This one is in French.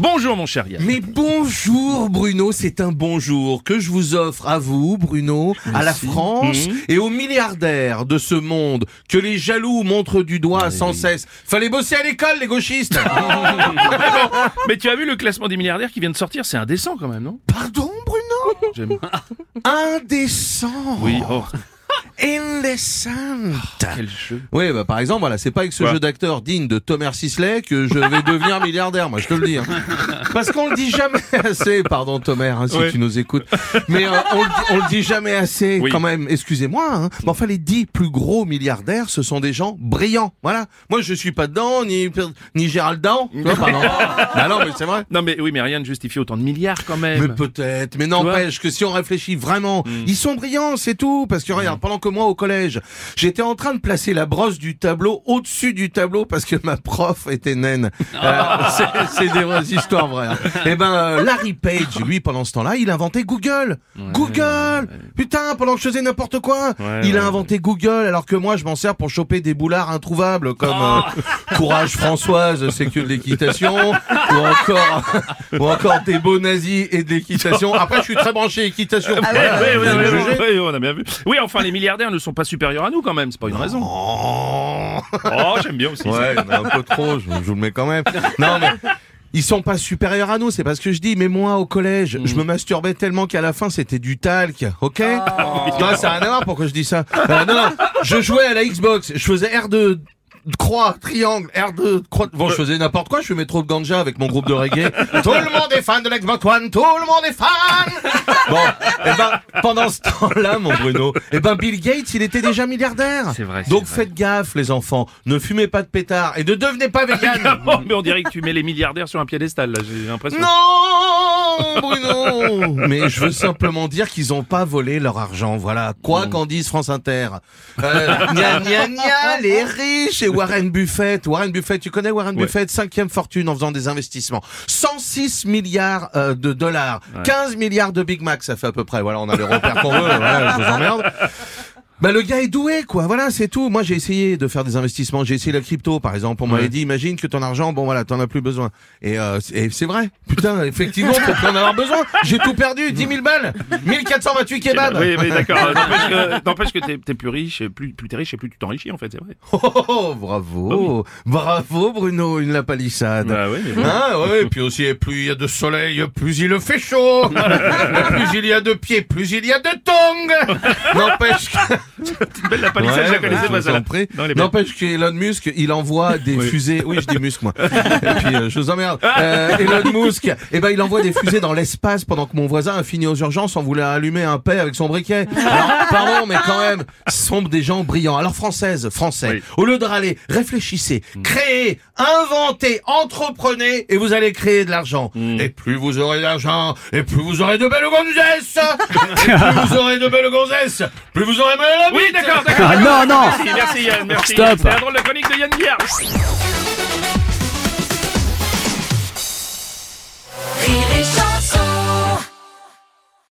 Bonjour mon cher Yann. Mais bonjour Bruno, c'est un bonjour que je vous offre à vous Bruno, à la France Mhm. et aux milliardaires de ce monde que les jaloux montrent du doigt sans cesse. Fallait bosser à l'école les gauchistes Mais tu as vu le classement des milliardaires qui vient de sortir C'est indécent quand même, non? Pardon Bruno? Indécent Oui, oh, Indécent quel jeu. Oui, bah, par exemple, voilà, c'est pas avec ce Quoi jeu d'acteur digne de Thomas Sisley que je vais devenir milliardaire, moi, je te le dis. hein. Parce qu'on le dit jamais assez, pardon Thomas, hein, si Ouais. tu nous écoutes. Mais euh, on, le dit, on le dit jamais assez, Oui. quand même. Excusez-moi, hein. mais enfin les dix plus gros milliardaires, ce sont des gens brillants. Voilà. Moi, je suis pas dedans, ni ni Gérald Dan. Tu vois, pardon. bah non, mais c'est vrai. Non mais oui, mais rien ne justifie autant de milliards quand même. Mais peut-être, mais n'empêche que si on réfléchit vraiment, Hmm. ils sont brillants, c'est tout. Parce que regarde, pendant que moi au collège, j'étais en train de placer la brosse du tableau au-dessus du tableau parce que ma prof était naine. Euh, c'est- des vraies histoires vraies. hein. Et ben euh, Larry Page, lui, pendant ce temps-là, il a inventé Google. Google. Putain, pendant que je faisais n'importe quoi, Ouais, il a inventé Google, alors que moi, je m'en sers pour choper des boulards introuvables comme Oh. euh, Courage Françoise, c'est que de l'équitation, ou encore, ou encore des beaux nazis et de l'équitation. Après, je suis très branché équitation. Ouais, Voilà, ouais, ouais, on a bien vu. Oui, enfin les milliardaires ne sont pas supérieurs à nous quand même, c'est pas une raison. Oh. Oh, j'aime bien aussi. ça. Ouais, il y en a un peu trop, je, je vous le mets quand même. Non, mais ils sont pas supérieurs à nous, c'est pas ce que je dis. Mais moi, au collège, je me masturbais tellement qu'à la fin, c'était du talc, ok Non, ça n'a rien à voir pourquoi je dis ça. Euh, non, non, je jouais à la Xbox, je faisais R2 croix, triangle, R2, croix. Bon, je faisais n'importe quoi, je fumais trop de ganja avec mon groupe de reggae. tout le monde est fan de l'Xbox One, tout le monde est fan Bon, et ben, pendant ce temps-là, mon Bruno, et ben, Bill Gates, il était déjà milliardaire. C'est vrai, Donc vrai. faites gaffe, les enfants. Ne fumez pas de pétard et ne devenez pas vegan. Mais on dirait que tu mets les milliardaires sur un piédestal là, j'ai l'impression. non, Bruno. Mais je veux simplement dire qu'ils ont pas volé leur argent. Voilà. Quoi qu'en dise France Inter. Euh, gna gna gna, les riches et Warren Buffett. Warren Buffett, tu connais Warren Ouais. Buffett, cinquième fortune en faisant des investissements. 106 milliards euh, de dollars, 15 milliards de Big Mac, ça fait à peu près. Voilà, on a les repères qu'on veut. Voilà, je vous emmerde. Bah le gars est doué quoi, voilà c'est tout. Moi j'ai essayé de faire des investissements, j'ai essayé la crypto par exemple. On m'avait Ouais. dit imagine que ton argent, bon voilà, t'en as plus besoin. Et, euh, c'est- et c'est vrai, putain effectivement plus en avoir besoin. J'ai tout perdu, 10 000 balles, 1428 kebabs. Oui, oui, d'accord. N'empêche que, n'empêche que t'es, plus riche, plus, plus t'es riche et plus tu t'enrichis en fait, c'est vrai. Oh, oh, oh, bravo, bravo Bruno, une la palissade. Bah ouais, mais bon. Hein, ouais, et puis aussi, plus il y a de soleil, plus il fait chaud. Plus il y a de pieds, plus il y a de tongs. N'empêche que... Belle la palissade, je la connaissais bah, pas. N'empêche qu'Elon Musk, il envoie des fusées. Oui, je dis Musk moi. Et puis euh, je vous emmerde. Euh, Elon Musk, eh ben il envoie des fusées dans l'espace pendant que mon voisin a fini aux urgences en voulant allumer un paix avec son briquet. Alors pardon, mais quand même, sont des gens brillants. Alors française, français, Oui. au lieu de râler, réfléchissez, créez, inventez, entreprenez et vous allez créer de l'argent. Et plus vous aurez d'argent, et plus vous aurez de belles gonzesses. plus vous aurez de belles gonzesses, plus vous aurez mal à la Oui, d'accord, d'accord. Ah, non, non. Merci, merci Yann, merci. Stop. C'est la drôle de chronique de Yann Guillaume.